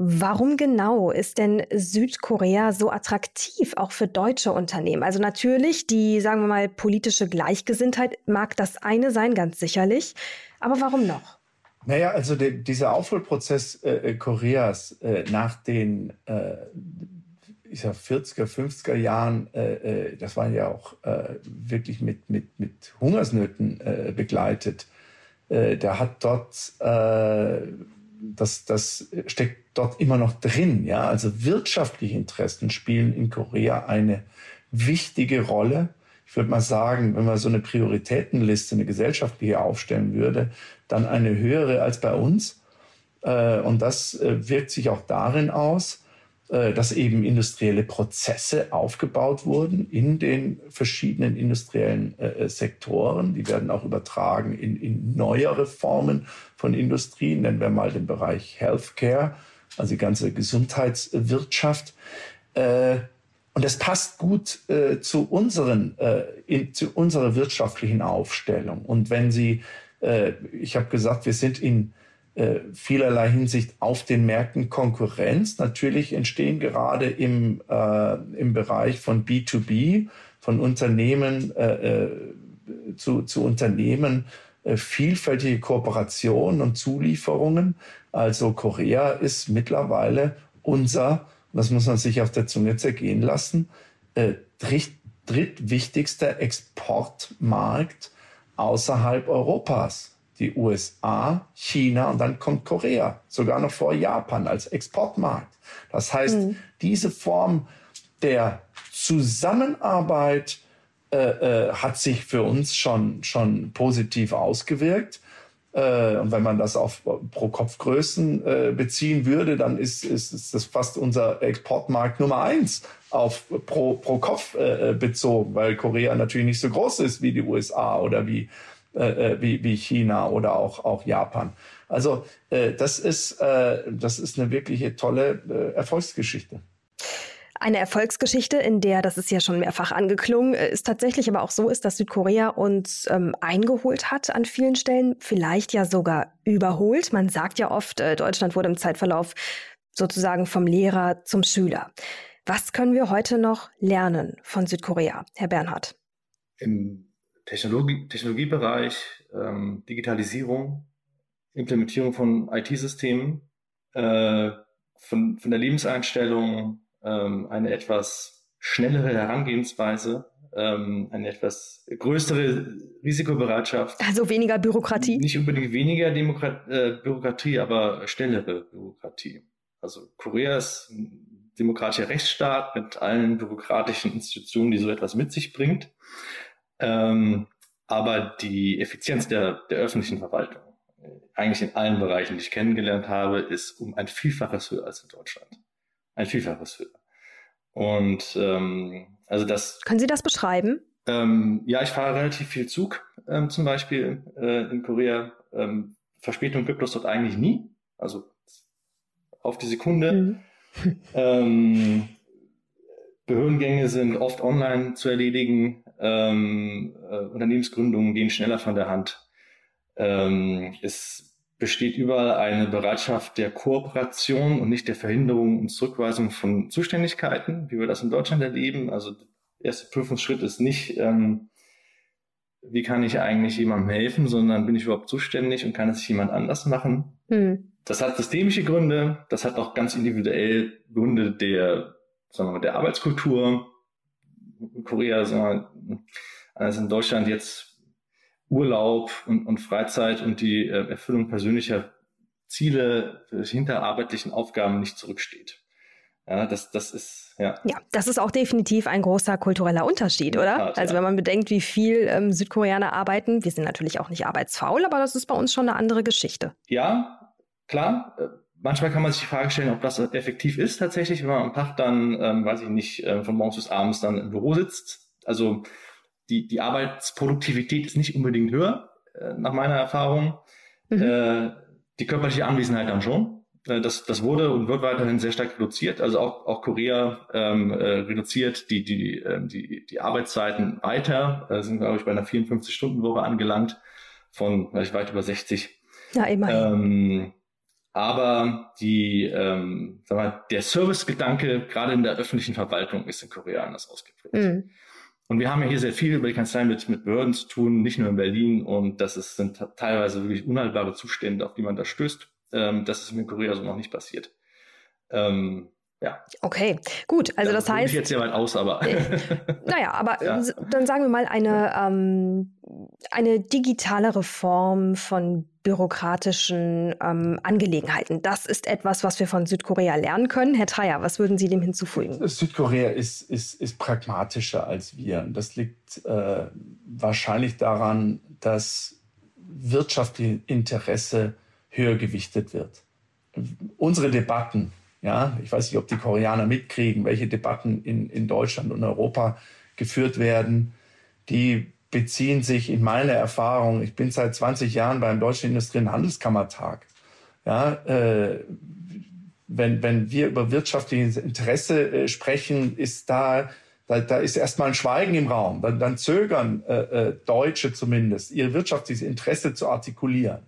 Warum genau ist denn Südkorea so attraktiv, auch für deutsche Unternehmen? Also natürlich, die, sagen wir mal, politische Gleichgesinntheit mag das eine sein, ganz sicherlich. Aber warum noch? Naja, also de, dieser Aufholprozess äh, Koreas äh, nach den äh, ich sag 40er, 50er Jahren, äh, äh, das waren ja auch äh, wirklich mit, mit, mit Hungersnöten begleitet. der hat dort das, das steckt dort immer noch drin. Ja? Also wirtschaftliche Interessen spielen in Korea eine wichtige Rolle. Ich würde mal sagen, wenn man so eine Prioritätenliste, eine gesellschaftliche aufstellen würde, dann eine höhere als bei uns. Äh, und das äh, wirkt sich auch darin aus, dass eben industrielle Prozesse aufgebaut wurden in den verschiedenen industriellen äh, äh, Sektoren. Die werden auch übertragen in, in neuere Formen von Industrie. Nennen wir mal den Bereich Healthcare, also die ganze Gesundheitswirtschaft. Und das passt gut zu, unseren, in, zu unserer wirtschaftlichen Aufstellung. Und wenn Sie, ich habe gesagt, wir sind in äh, vielerlei Hinsicht auf den Märkten Konkurrenz. Natürlich entstehen gerade im, äh, im Bereich von B2B, von Unternehmen äh, äh, zu, zu Unternehmen, äh, vielfältige Kooperationen und Zulieferungen. Also Korea ist mittlerweile unser, das muss man sich auf der Zunge zergehen lassen, dritt, drittwichtigster Exportmarkt außerhalb Europas die USA, China und dann kommt Korea, sogar noch vor Japan als Exportmarkt. Das heißt, mhm. diese Form der Zusammenarbeit äh, äh, hat sich für uns schon, schon positiv ausgewirkt. Äh, und wenn man das auf Pro-Kopf-Größen äh, beziehen würde, dann ist, ist, ist das fast unser Exportmarkt Nummer eins auf pro, pro Kopf äh, bezogen, weil Korea natürlich nicht so groß ist wie die USA oder wie, äh, wie, wie China oder auch, auch Japan. Also äh, das, ist, äh, das ist eine wirkliche tolle äh, Erfolgsgeschichte. Eine Erfolgsgeschichte, in der, das ist ja schon mehrfach angeklungen, ist tatsächlich aber auch so ist, dass Südkorea uns ähm, eingeholt hat an vielen Stellen, vielleicht ja sogar überholt. Man sagt ja oft, äh, Deutschland wurde im Zeitverlauf sozusagen vom Lehrer zum Schüler. Was können wir heute noch lernen von Südkorea, Herr Bernhard? Im Technologie, Technologiebereich, ähm, Digitalisierung, Implementierung von IT-Systemen, äh, von, von der Lebenseinstellung, ähm, eine etwas schnellere Herangehensweise, ähm, eine etwas größere Risikobereitschaft. Also weniger Bürokratie? Nicht unbedingt weniger Demokrat äh, Bürokratie, aber schnellere Bürokratie. Also Korea ist ein demokratischer Rechtsstaat mit allen bürokratischen Institutionen, die so etwas mit sich bringt. Ähm, aber die Effizienz der, der öffentlichen Verwaltung, äh, eigentlich in allen Bereichen, die ich kennengelernt habe, ist um ein Vielfaches höher als in Deutschland ein Vielfaches höher. Und ähm, also das. Können Sie das beschreiben? Ähm, ja, ich fahre relativ viel Zug, ähm, zum Beispiel äh, in Korea. Ähm, Verspätung gibt es dort eigentlich nie. Also auf die Sekunde. Mhm. ähm, Behördengänge sind oft online zu erledigen. Ähm, äh, Unternehmensgründungen gehen schneller von der Hand. Ähm, es besteht überall eine Bereitschaft der Kooperation und nicht der Verhinderung und Zurückweisung von Zuständigkeiten, wie wir das in Deutschland erleben. Also der erste Prüfungsschritt ist nicht, ähm, wie kann ich eigentlich jemandem helfen, sondern bin ich überhaupt zuständig und kann es jemand anders machen. Hm. Das hat systemische Gründe, das hat auch ganz individuell Gründe der, sagen wir mal, der Arbeitskultur. In Korea, sagen wir, also in Deutschland jetzt Urlaub und, und Freizeit und die äh, Erfüllung persönlicher Ziele hinter arbeitlichen Aufgaben nicht zurücksteht. Ja, das, das ist, ja. Ja, das ist auch definitiv ein großer kultureller Unterschied, oder? Tat, also, ja. wenn man bedenkt, wie viel ähm, Südkoreaner arbeiten, wir sind natürlich auch nicht arbeitsfaul, aber das ist bei uns schon eine andere Geschichte. Ja, klar. Äh, manchmal kann man sich die Frage stellen, ob das effektiv ist tatsächlich, wenn man am Tag dann, ähm, weiß ich nicht, äh, von morgens bis abends dann im Büro sitzt. Also, die, die Arbeitsproduktivität ist nicht unbedingt höher, äh, nach meiner Erfahrung. Mhm. Äh, die körperliche Anwesenheit dann schon. Äh, das, das wurde und wird weiterhin sehr stark reduziert. Also auch, auch Korea ähm, äh, reduziert die, die, äh, die, die Arbeitszeiten weiter. Sind, glaube ich, bei einer 54-Stunden-Woche angelangt von vielleicht weit über 60. Ja, immerhin. Ähm, aber die, ähm, sag mal, der Servicegedanke gerade in der öffentlichen Verwaltung ist in Korea anders ausgeprägt. Mhm. Und wir haben ja hier sehr viel über die Kanzlei mit, mit Behörden zu tun, nicht nur in Berlin. Und das ist, sind teilweise wirklich unhaltbare Zustände, auf die man da stößt. Ähm, das ist in Korea so noch nicht passiert. Ähm, ja. Okay, gut. Also ja, das heißt. Ich jetzt sehr weit aus, aber. Äh, *laughs* naja, aber ja. dann sagen wir mal eine, ähm, eine digitalere Form von bürokratischen ähm, Angelegenheiten. Das ist etwas, was wir von Südkorea lernen können. Herr Treyer, was würden Sie dem hinzufügen? Südkorea ist, ist, ist pragmatischer als wir. Das liegt äh, wahrscheinlich daran, dass wirtschaftliche Interesse höher gewichtet wird. Unsere Debatten ja, ich weiß nicht, ob die Koreaner mitkriegen, welche Debatten in, in Deutschland und Europa geführt werden. Die beziehen sich in meiner Erfahrung, ich bin seit 20 Jahren beim Deutschen Industrie- und Handelskammertag. Ja, äh, wenn, wenn wir über wirtschaftliches Interesse äh, sprechen, ist da, da, da ist erstmal ein Schweigen im Raum. Dann, dann zögern äh, äh, Deutsche zumindest, ihr wirtschaftliches Interesse zu artikulieren.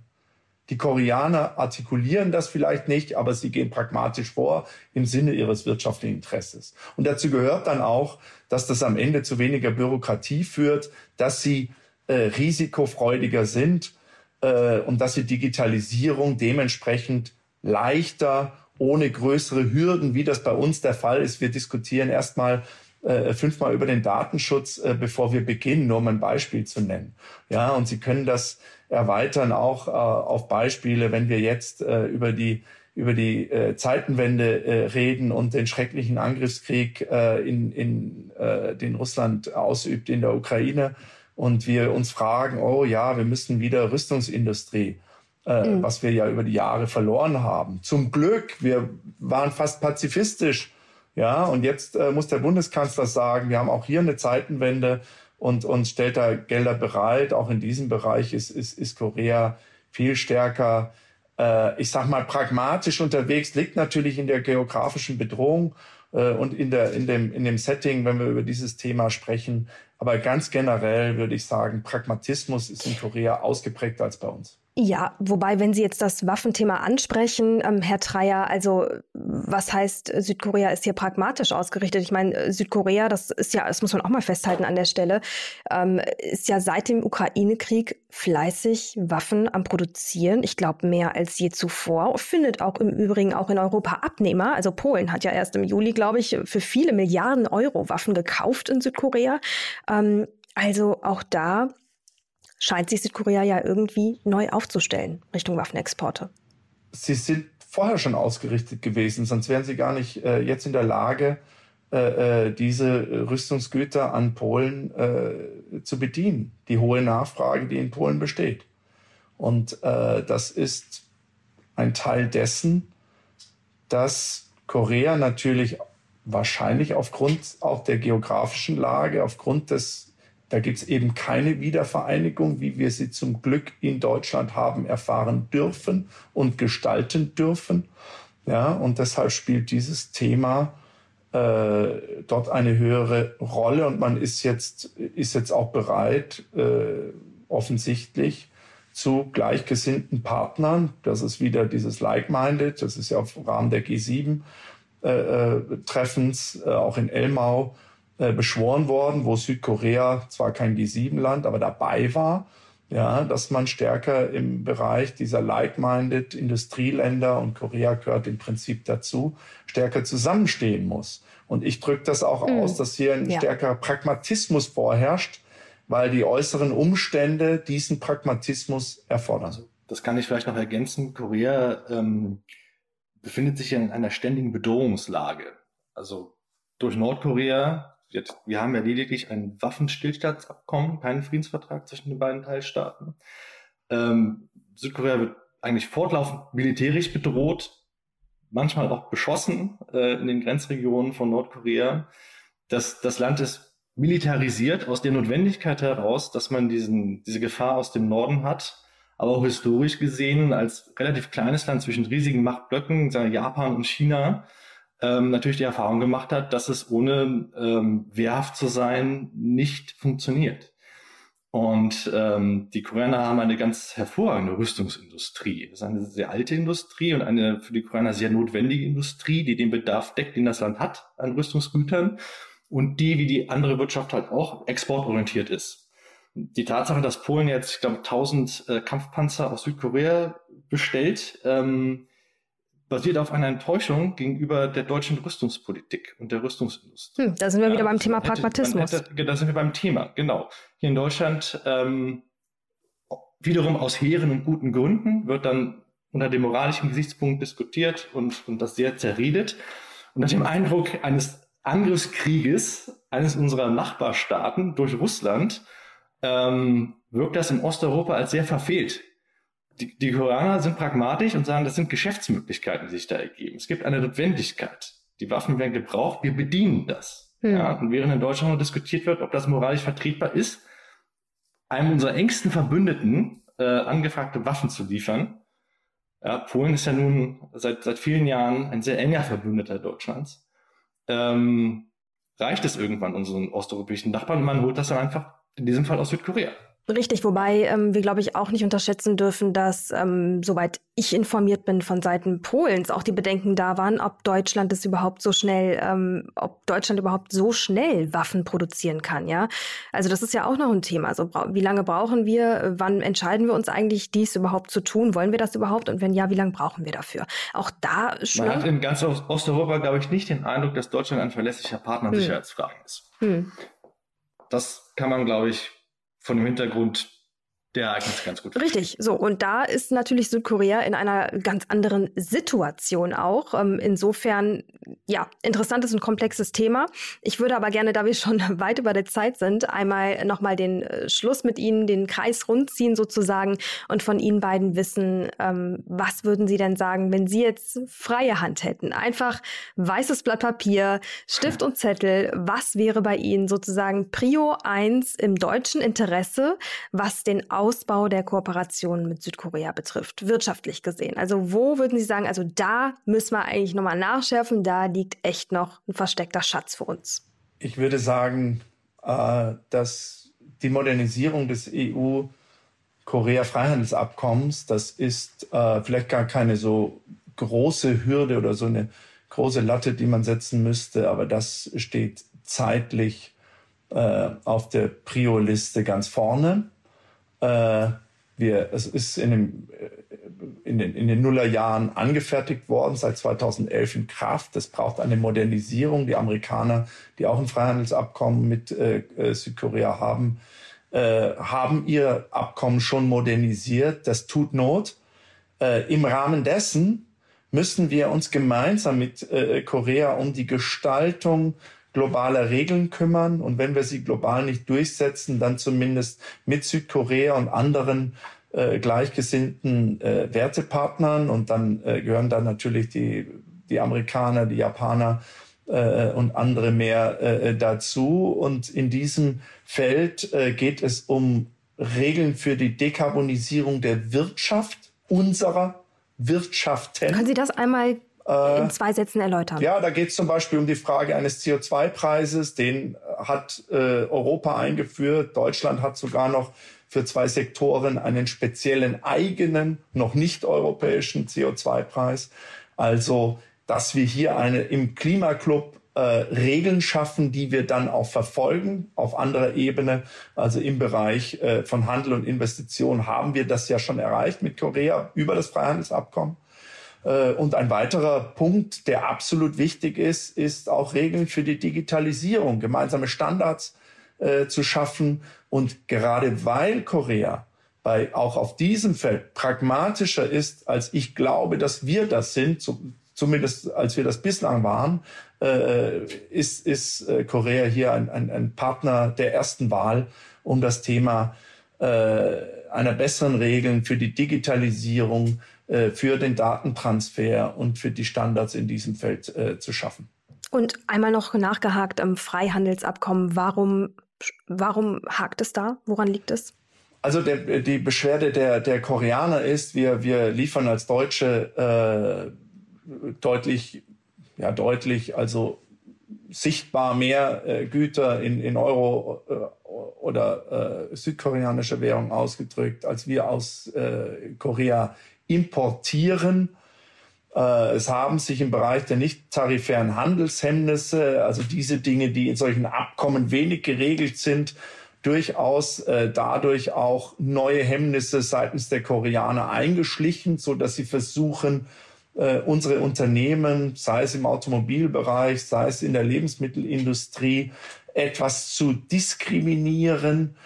Die Koreaner artikulieren das vielleicht nicht, aber sie gehen pragmatisch vor im Sinne ihres wirtschaftlichen Interesses. Und dazu gehört dann auch, dass das am Ende zu weniger Bürokratie führt, dass sie äh, risikofreudiger sind äh, und dass sie Digitalisierung dementsprechend leichter, ohne größere Hürden, wie das bei uns der Fall ist. Wir diskutieren erstmal äh, fünfmal über den Datenschutz, äh, bevor wir beginnen, nur um ein Beispiel zu nennen. Ja, und Sie können das erweitern auch äh, auf Beispiele, wenn wir jetzt äh, über die über die äh, Zeitenwende äh, reden und den schrecklichen Angriffskrieg, äh, in, in, äh, den Russland ausübt in der Ukraine und wir uns fragen, oh ja, wir müssen wieder Rüstungsindustrie äh, mhm. was wir ja über die Jahre verloren haben. Zum Glück, wir waren fast pazifistisch. Ja, und jetzt äh, muss der Bundeskanzler sagen, wir haben auch hier eine Zeitenwende und, und stellt da Gelder bereit. Auch in diesem Bereich ist, ist, ist Korea viel stärker, äh, ich sag mal, pragmatisch unterwegs, liegt natürlich in der geografischen Bedrohung äh, und in, der, in, dem, in dem Setting, wenn wir über dieses Thema sprechen. Aber ganz generell würde ich sagen, Pragmatismus ist in Korea ausgeprägter als bei uns. Ja, wobei, wenn Sie jetzt das Waffenthema ansprechen, ähm, Herr Treyer, also was heißt, Südkorea ist hier pragmatisch ausgerichtet? Ich meine, Südkorea, das ist ja, das muss man auch mal festhalten an der Stelle, ähm, ist ja seit dem Ukraine-Krieg fleißig Waffen am Produzieren. Ich glaube, mehr als je zuvor. Findet auch im Übrigen auch in Europa Abnehmer. Also Polen hat ja erst im Juli, glaube ich, für viele Milliarden Euro Waffen gekauft in Südkorea. Ähm, also auch da scheint sich Südkorea ja irgendwie neu aufzustellen Richtung Waffenexporte. Sie sind vorher schon ausgerichtet gewesen, sonst wären sie gar nicht äh, jetzt in der Lage, äh, äh diese Rüstungsgüter an Polen äh, zu bedienen. Die hohe Nachfrage, die in Polen besteht. Und äh, das ist ein Teil dessen, dass Korea natürlich wahrscheinlich aufgrund auch der geografischen Lage, aufgrund des da gibt es eben keine Wiedervereinigung, wie wir sie zum Glück in Deutschland haben erfahren dürfen und gestalten dürfen. Ja, und deshalb spielt dieses Thema äh, dort eine höhere Rolle und man ist jetzt, ist jetzt auch bereit, äh, offensichtlich zu gleichgesinnten Partnern. Das ist wieder dieses Like-Minded, das ist ja im Rahmen der G7-Treffens, äh, äh, äh, auch in Elmau, äh, beschworen worden, wo Südkorea zwar kein G7-Land, aber dabei war, ja, dass man stärker im Bereich dieser like-minded Industrieländer und Korea gehört im Prinzip dazu, stärker zusammenstehen muss. Und ich drücke das auch mhm. aus, dass hier ein ja. stärkerer Pragmatismus vorherrscht, weil die äußeren Umstände diesen Pragmatismus erfordern. Also, das kann ich vielleicht noch ergänzen. Korea ähm, befindet sich in einer ständigen Bedrohungslage. Also durch Nordkorea wir haben ja lediglich ein Waffenstillstandsabkommen, keinen Friedensvertrag zwischen den beiden Teilstaaten. Ähm, Südkorea wird eigentlich fortlaufend militärisch bedroht, manchmal auch beschossen äh, in den Grenzregionen von Nordkorea. Das, das Land ist militarisiert aus der Notwendigkeit heraus, dass man diesen, diese Gefahr aus dem Norden hat, aber auch historisch gesehen als relativ kleines Land zwischen riesigen Machtblöcken, Japan und China, ähm, natürlich die Erfahrung gemacht hat, dass es ohne ähm, wehrhaft zu sein nicht funktioniert. Und ähm, die Koreaner haben eine ganz hervorragende Rüstungsindustrie. Das ist eine sehr alte Industrie und eine für die Koreaner sehr notwendige Industrie, die den Bedarf deckt, den das Land hat an Rüstungsgütern und die, wie die andere Wirtschaft halt auch, exportorientiert ist. Die Tatsache, dass Polen jetzt, ich glaube, 1000 äh, Kampfpanzer aus Südkorea bestellt, ähm, basiert auf einer Enttäuschung gegenüber der deutschen Rüstungspolitik und der Rüstungsindustrie. Hm, da sind wir ja, wieder beim Thema Pragmatismus. Hätte, da sind wir beim Thema, genau. Hier in Deutschland ähm, wiederum aus hehren und guten Gründen wird dann unter dem moralischen Gesichtspunkt diskutiert und, und das sehr zerredet. Und nach dem Eindruck eines Angriffskrieges eines unserer Nachbarstaaten durch Russland ähm, wirkt das in Osteuropa als sehr verfehlt die, die Koreaner sind pragmatisch und sagen, das sind Geschäftsmöglichkeiten, die sich da ergeben. Es gibt eine Notwendigkeit. Die Waffen werden gebraucht, wir bedienen das. Hm. Ja, und während in Deutschland noch diskutiert wird, ob das moralisch vertretbar ist, einem unserer engsten Verbündeten äh, angefragte Waffen zu liefern. Ja, Polen ist ja nun seit, seit vielen Jahren ein sehr enger Verbündeter Deutschlands. Ähm, reicht es irgendwann unseren osteuropäischen Nachbarn und man holt das dann einfach in diesem Fall aus Südkorea. Richtig, wobei ähm, wir, glaube ich, auch nicht unterschätzen dürfen, dass, ähm, soweit ich informiert bin von Seiten Polens, auch die Bedenken da waren, ob Deutschland es überhaupt so schnell, ähm, ob Deutschland überhaupt so schnell Waffen produzieren kann, ja. Also das ist ja auch noch ein Thema. Also wie lange brauchen wir, wann entscheiden wir uns eigentlich, dies überhaupt zu tun? Wollen wir das überhaupt? Und wenn ja, wie lange brauchen wir dafür? Auch da schon. Man hat in ganz Osteuropa, glaube ich, nicht den Eindruck, dass Deutschland ein verlässlicher Partner in hm. Sicherheitsfragen ist. Hm. Das kann man, glaube ich, von dem Hintergrund der eignet ganz gut. Richtig, so. Und da ist natürlich Südkorea in einer ganz anderen Situation auch. Ähm, insofern, ja, interessantes und komplexes Thema. Ich würde aber gerne, da wir schon *laughs* weit über der Zeit sind, einmal nochmal den äh, Schluss mit Ihnen, den Kreis rundziehen sozusagen und von Ihnen beiden wissen, ähm, was würden Sie denn sagen, wenn Sie jetzt freie Hand hätten? Einfach weißes Blatt Papier, Stift und Zettel. Was wäre bei Ihnen sozusagen Prio 1 im deutschen Interesse, was den Ausbau der Kooperation mit Südkorea betrifft, wirtschaftlich gesehen? Also wo würden Sie sagen, also da müssen wir eigentlich nochmal nachschärfen, da liegt echt noch ein versteckter Schatz für uns? Ich würde sagen, äh, dass die Modernisierung des EU Korea-Freihandelsabkommens, das ist äh, vielleicht gar keine so große Hürde oder so eine große Latte, die man setzen müsste, aber das steht zeitlich äh, auf der Prio-Liste ganz vorne. Äh, wir, es ist in, dem, äh, in, den, in den Nullerjahren angefertigt worden, seit 2011 in Kraft. Das braucht eine Modernisierung. Die Amerikaner, die auch ein Freihandelsabkommen mit äh, äh, Südkorea haben, äh, haben ihr Abkommen schon modernisiert. Das tut Not. Äh, Im Rahmen dessen müssen wir uns gemeinsam mit Korea um die Gestaltung globaler Regeln kümmern und wenn wir sie global nicht durchsetzen, dann zumindest mit Südkorea und anderen äh, gleichgesinnten äh, Wertepartnern und dann äh, gehören dann natürlich die, die Amerikaner, die Japaner äh, und andere mehr äh, dazu. Und in diesem Feld äh, geht es um Regeln für die Dekarbonisierung der Wirtschaft, unserer Wirtschaften. Können Sie das einmal äh, in zwei Sätzen erläutern. Ja, da geht es zum Beispiel um die Frage eines CO2-Preises. Den hat äh, Europa eingeführt. Deutschland hat sogar noch für zwei Sektoren einen speziellen eigenen, noch nicht europäischen CO2-Preis. Also, dass wir hier eine im Klimaclub äh, Regeln schaffen, die wir dann auch verfolgen auf anderer Ebene. Also im Bereich äh, von Handel und Investition haben wir das ja schon erreicht mit Korea über das Freihandelsabkommen. Äh, und ein weiterer Punkt, der absolut wichtig ist, ist auch Regeln für die Digitalisierung, gemeinsame Standards äh, zu schaffen. Und gerade weil Korea bei, auch auf diesem Feld pragmatischer ist, als ich glaube, dass wir das sind, zu, zumindest als wir das bislang waren, äh, ist, ist Korea hier ein, ein, ein Partner der ersten Wahl, um das Thema einer besseren Regeln für die Digitalisierung, äh, für den Datentransfer und für die Standards in diesem Feld äh, zu schaffen. Und einmal noch nachgehakt am Freihandelsabkommen. Warum, warum hakt es da? Woran liegt es? Also der, die Beschwerde der, der Koreaner ist, wir, wir liefern als Deutsche äh, deutlich, ja deutlich, also sichtbar mehr äh, Güter in, in Euro äh, oder äh, südkoreanischer Währung ausgedrückt, als wir aus äh, Korea importieren. Äh, es haben sich im Bereich der nicht tarifären Handelshemmnisse, also diese Dinge, die in solchen Abkommen wenig geregelt sind, durchaus äh, dadurch auch neue Hemmnisse seitens der Koreaner eingeschlichen, so dass sie versuchen, äh, unsere Unternehmen, sei es im Automobilbereich, sei es in der Lebensmittelindustrie, etwas zu diskriminieren.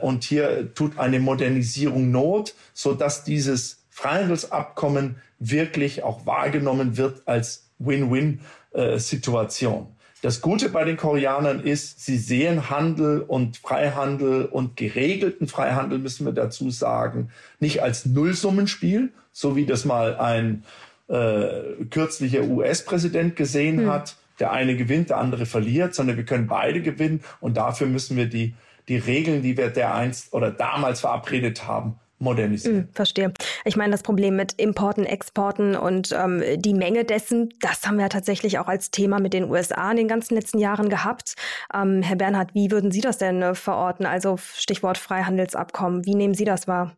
Und hier tut eine Modernisierung Not, so dass dieses Freihandelsabkommen wirklich auch wahrgenommen wird als Win-Win-Situation. Das Gute bei den Koreanern ist, sie sehen Handel und Freihandel und geregelten Freihandel, müssen wir dazu sagen, nicht als Nullsummenspiel, so wie das mal ein äh, kürzlicher US-Präsident gesehen hm. hat. Der eine gewinnt, der andere verliert, sondern wir können beide gewinnen und dafür müssen wir die, die Regeln, die wir der einst oder damals verabredet haben, modernisieren. Mm, verstehe. Ich meine, das Problem mit Importen, Exporten und ähm, die Menge dessen, das haben wir tatsächlich auch als Thema mit den USA in den ganzen letzten Jahren gehabt. Ähm, Herr Bernhard, wie würden Sie das denn äh, verorten? Also Stichwort Freihandelsabkommen. Wie nehmen Sie das wahr?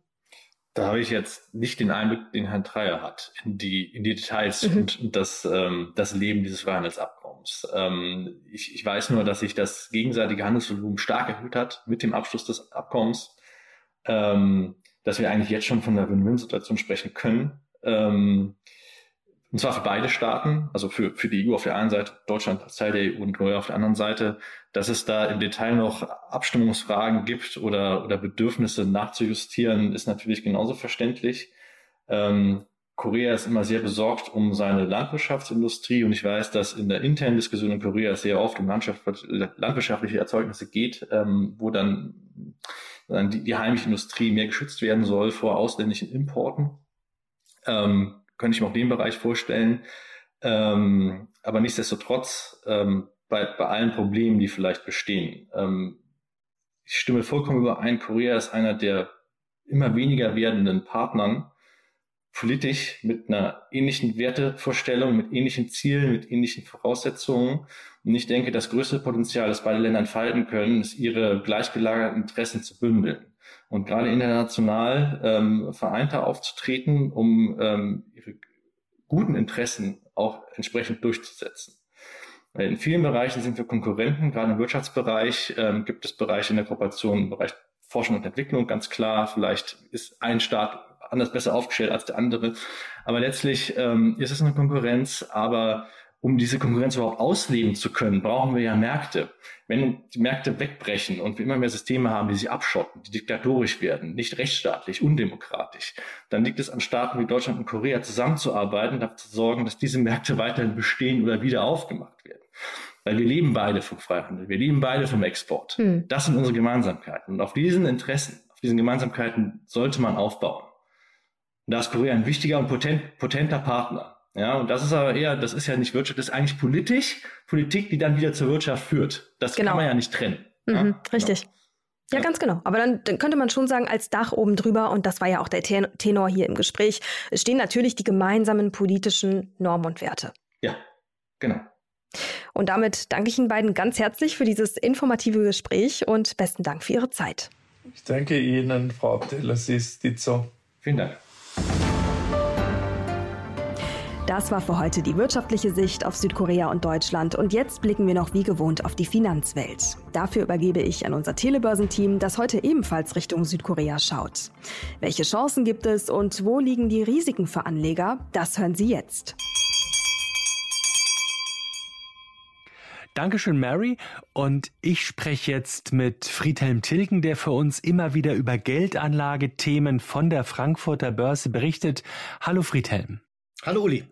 Da habe ich jetzt nicht den Einblick, den Herrn Dreier hat, in die, in die Details mhm. und, und das, ähm, das Leben dieses Freihandelsabkommens. Ähm, ich, ich weiß nur, dass sich das gegenseitige Handelsvolumen stark erhöht hat mit dem Abschluss des Abkommens. Ähm, dass wir eigentlich jetzt schon von einer Win-Win-Situation sprechen können. Ähm, und zwar für beide Staaten, also für, für die EU auf der einen Seite, Deutschland als Teil der EU und Korea auf der anderen Seite, dass es da im Detail noch Abstimmungsfragen gibt oder, oder Bedürfnisse nachzujustieren, ist natürlich genauso verständlich. Ähm, Korea ist immer sehr besorgt um seine Landwirtschaftsindustrie und ich weiß, dass in der internen Diskussion in Korea sehr oft um landwirtschaftliche Erzeugnisse geht, ähm, wo dann die, die heimische Industrie mehr geschützt werden soll vor ausländischen Importen. Ähm, könnte ich mir auch den Bereich vorstellen. Ähm, aber nichtsdestotrotz, ähm, bei, bei allen Problemen, die vielleicht bestehen, ähm, ich stimme vollkommen überein, Korea ist einer der immer weniger werdenden Partnern, politisch mit einer ähnlichen Wertevorstellung, mit ähnlichen Zielen, mit ähnlichen Voraussetzungen. Und ich denke, das größte Potenzial, das beide Länder entfalten können, ist ihre gleichgelagerten Interessen zu bündeln und gerade international ähm, vereinter aufzutreten, um ähm, ihre guten Interessen auch entsprechend durchzusetzen. In vielen Bereichen sind wir Konkurrenten, gerade im Wirtschaftsbereich ähm, gibt es Bereiche in der Kooperation im Bereich Forschung und Entwicklung, ganz klar. Vielleicht ist ein Staat anders besser aufgestellt als der andere. Aber letztlich ähm, ist es eine Konkurrenz, aber um diese Konkurrenz überhaupt ausleben zu können, brauchen wir ja Märkte. Wenn die Märkte wegbrechen und wir immer mehr Systeme haben, die sich abschotten, die diktatorisch werden, nicht rechtsstaatlich, undemokratisch, dann liegt es an Staaten wie Deutschland und Korea zusammenzuarbeiten, dafür zu sorgen, dass diese Märkte weiterhin bestehen oder wieder aufgemacht werden. Weil wir leben beide vom Freihandel, wir leben beide vom Export. Hm. Das sind unsere Gemeinsamkeiten. Und auf diesen Interessen, auf diesen Gemeinsamkeiten sollte man aufbauen. Und da ist Korea ein wichtiger und potent, potenter Partner. Ja, und das ist aber eher, das ist ja nicht Wirtschaft, das ist eigentlich Politik, Politik, die dann wieder zur Wirtschaft führt. Das genau. kann man ja nicht trennen. Mhm, ja? Richtig. Genau. Ja, ganz genau. Aber dann, dann, könnte man schon sagen, als Dach oben drüber, und das war ja auch der Tenor hier im Gespräch, stehen natürlich die gemeinsamen politischen Normen und Werte. Ja, genau. Und damit danke ich Ihnen beiden ganz herzlich für dieses informative Gespräch und besten Dank für Ihre Zeit. Ich danke Ihnen, Frau Abdelaziz Dizzo. Vielen Dank. Das war für heute die wirtschaftliche Sicht auf Südkorea und Deutschland. Und jetzt blicken wir noch wie gewohnt auf die Finanzwelt. Dafür übergebe ich an unser Telebörsenteam, das heute ebenfalls Richtung Südkorea schaut. Welche Chancen gibt es und wo liegen die Risiken für Anleger? Das hören Sie jetzt. Dankeschön, Mary. Und ich spreche jetzt mit Friedhelm Tilgen, der für uns immer wieder über Geldanlagethemen von der Frankfurter Börse berichtet. Hallo, Friedhelm. Hallo Uli.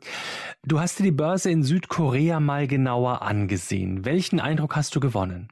Du hast dir die Börse in Südkorea mal genauer angesehen. Welchen Eindruck hast du gewonnen?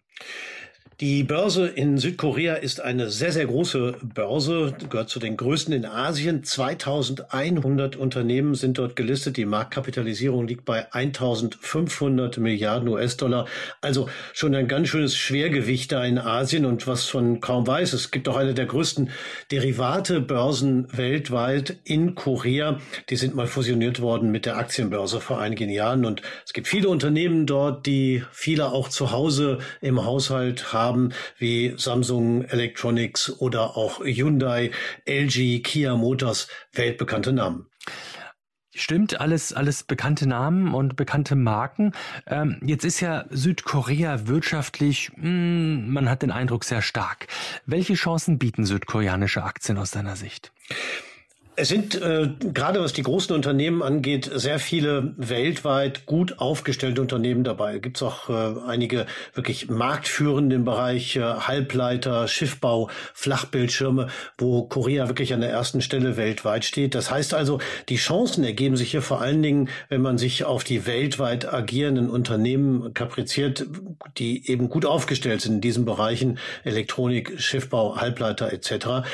Die Börse in Südkorea ist eine sehr, sehr große Börse, gehört zu den größten in Asien. 2100 Unternehmen sind dort gelistet. Die Marktkapitalisierung liegt bei 1500 Milliarden US-Dollar. Also schon ein ganz schönes Schwergewicht da in Asien. Und was man kaum weiß, es gibt auch eine der größten Derivate-Börsen weltweit in Korea. Die sind mal fusioniert worden mit der Aktienbörse vor einigen Jahren. Und es gibt viele Unternehmen dort, die viele auch zu Hause im Haushalt haben haben, wie Samsung Electronics oder auch Hyundai, LG, Kia Motors, weltbekannte Namen. Stimmt, alles, alles bekannte Namen und bekannte Marken. Ähm, jetzt ist ja Südkorea wirtschaftlich, mh, hm, man hat den Eindruck, sehr stark. Welche Chancen bieten südkoreanische Aktien aus deiner Sicht? Es sind äh, gerade was die großen Unternehmen angeht, sehr viele weltweit gut aufgestellte Unternehmen dabei. Gibt es auch äh, einige wirklich marktführende im Bereich äh, Halbleiter, Schiffbau, Flachbildschirme, wo Korea wirklich an der ersten Stelle weltweit steht. Das heißt also, die Chancen ergeben sich hier vor allen Dingen, wenn man sich auf die weltweit agierenden Unternehmen kapriziert, die eben gut aufgestellt sind in diesen Bereichen Elektronik, Schiffbau, Halbleiter etc.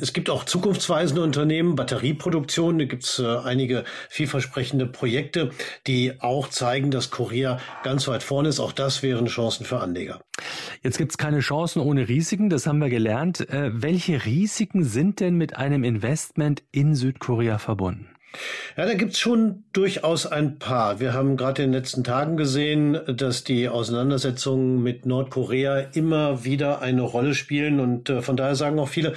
Es gibt auch zukunftsweisende Unternehmen, Batterieproduktion. Da gibt es äh, einige vielversprechende Projekte, die auch zeigen, dass Korea ganz weit vorne ist. Auch das wären Chancen für Anleger. Jetzt gibt es keine Chancen ohne Risiken, das haben wir gelernt. Äh, welche Risiken sind denn mit einem Investment in Südkorea verbunden? Ja, da gibt's schon durchaus ein paar. Wir haben gerade in den letzten Tagen gesehen, dass die Auseinandersetzungen mit Nordkorea immer wieder eine Rolle spielen. Und äh, von daher sagen auch viele,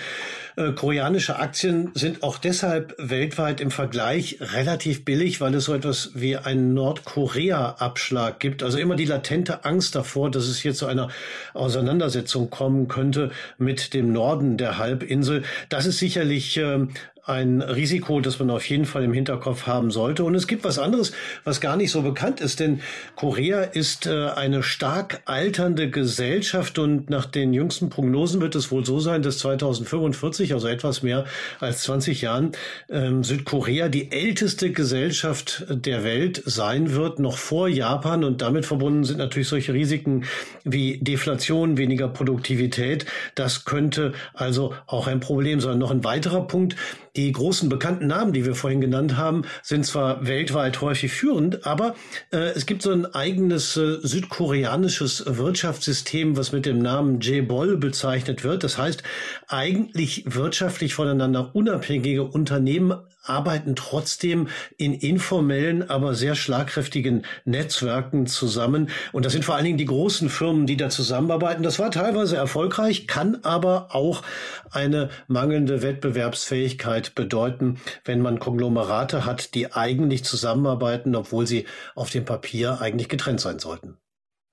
äh, koreanische Aktien sind auch deshalb weltweit im Vergleich relativ billig, weil es so etwas wie einen Nordkorea-Abschlag gibt. Also immer die latente Angst davor, dass es hier zu einer Auseinandersetzung kommen könnte mit dem Norden der Halbinsel. Das ist sicherlich äh, ein Risiko, das man auf jeden Fall im Hinterkopf haben sollte. Und es gibt was anderes, was gar nicht so bekannt ist, denn Korea ist äh, eine stark alternde Gesellschaft und nach den jüngsten Prognosen wird es wohl so sein, dass 2045, also etwas mehr als 20 Jahren, ähm, Südkorea die älteste Gesellschaft der Welt sein wird, noch vor Japan. Und damit verbunden sind natürlich solche Risiken wie Deflation, weniger Produktivität. Das könnte also auch ein Problem sein. Noch ein weiterer Punkt. Die großen bekannten Namen, die wir vorhin genannt haben, sind zwar weltweit häufig führend, aber äh, es gibt so ein eigenes äh, südkoreanisches Wirtschaftssystem, was mit dem Namen J-Bol bezeichnet wird. Das heißt, eigentlich wirtschaftlich voneinander unabhängige Unternehmen arbeiten trotzdem in informellen, aber sehr schlagkräftigen Netzwerken zusammen. Und das sind vor allen Dingen die großen Firmen, die da zusammenarbeiten. Das war teilweise erfolgreich, kann aber auch eine mangelnde Wettbewerbsfähigkeit bedeuten, wenn man Konglomerate hat, die eigentlich zusammenarbeiten, obwohl sie auf dem Papier eigentlich getrennt sein sollten.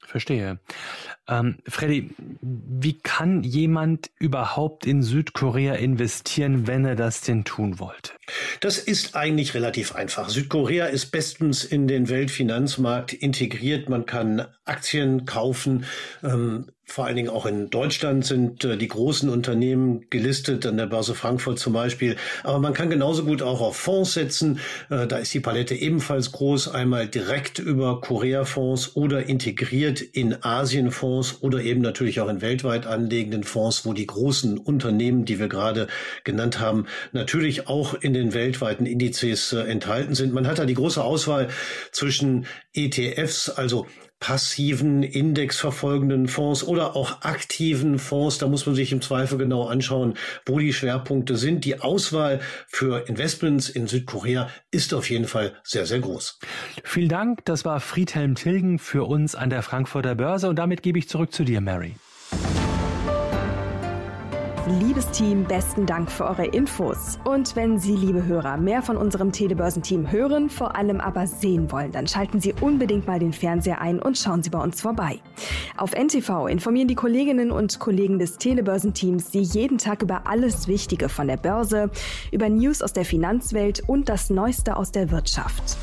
Verstehe. Ähm, Freddy, wie kann jemand überhaupt in Südkorea investieren, wenn er das denn tun wollte? Das ist eigentlich relativ einfach. Südkorea ist bestens in den Weltfinanzmarkt integriert. Man kann Aktien kaufen. Ähm, vor allen Dingen auch in Deutschland sind äh, die großen Unternehmen gelistet, an der Börse Frankfurt zum Beispiel. Aber man kann genauso gut auch auf Fonds setzen. Äh, da ist die Palette ebenfalls groß. Einmal direkt über Korea-Fonds oder integriert in Asien-Fonds oder eben natürlich auch in weltweit anlegenden Fonds, wo die großen Unternehmen, die wir gerade genannt haben, natürlich auch in den weltweiten Indizes äh, enthalten sind. Man hat da die große Auswahl zwischen ETFs, also passiven indexverfolgenden Fonds oder auch aktiven Fonds. Da muss man sich im Zweifel genau anschauen, wo die Schwerpunkte sind. Die Auswahl für Investments in Südkorea ist auf jeden Fall sehr, sehr groß. Vielen Dank. Das war Friedhelm Tilgen für uns an der Frankfurter Börse. Und damit gebe ich zurück zu dir, Mary. Liebes Team, besten Dank für eure Infos. Und wenn Sie, liebe Hörer, mehr von unserem Telebörsenteam hören, vor allem aber sehen wollen, dann schalten Sie unbedingt mal den Fernseher ein und schauen Sie bei uns vorbei. Auf NTV informieren die Kolleginnen und Kollegen des Telebörsenteams Sie jeden Tag über alles Wichtige von der Börse, über News aus der Finanzwelt und das Neueste aus der Wirtschaft.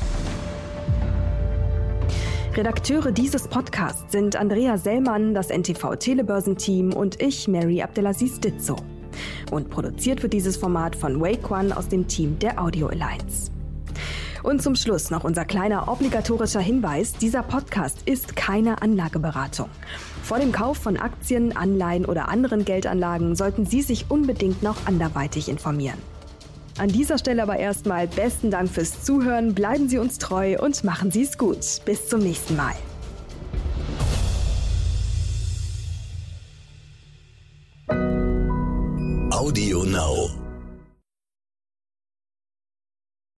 Redakteure dieses Podcasts sind Andrea Sellmann, das NTV Telebörsenteam und ich, Mary Abdelaziz Ditzo. Und produziert wird dieses Format von Wake One aus dem Team der Audio Alliance. Und zum Schluss noch unser kleiner obligatorischer Hinweis. Dieser Podcast ist keine Anlageberatung. Vor dem Kauf von Aktien, Anleihen oder anderen Geldanlagen sollten Sie sich unbedingt noch anderweitig informieren. An dieser Stelle aber erstmal besten Dank fürs Zuhören, bleiben Sie uns treu und machen Sie es gut. Bis zum nächsten Mal. Audio Now.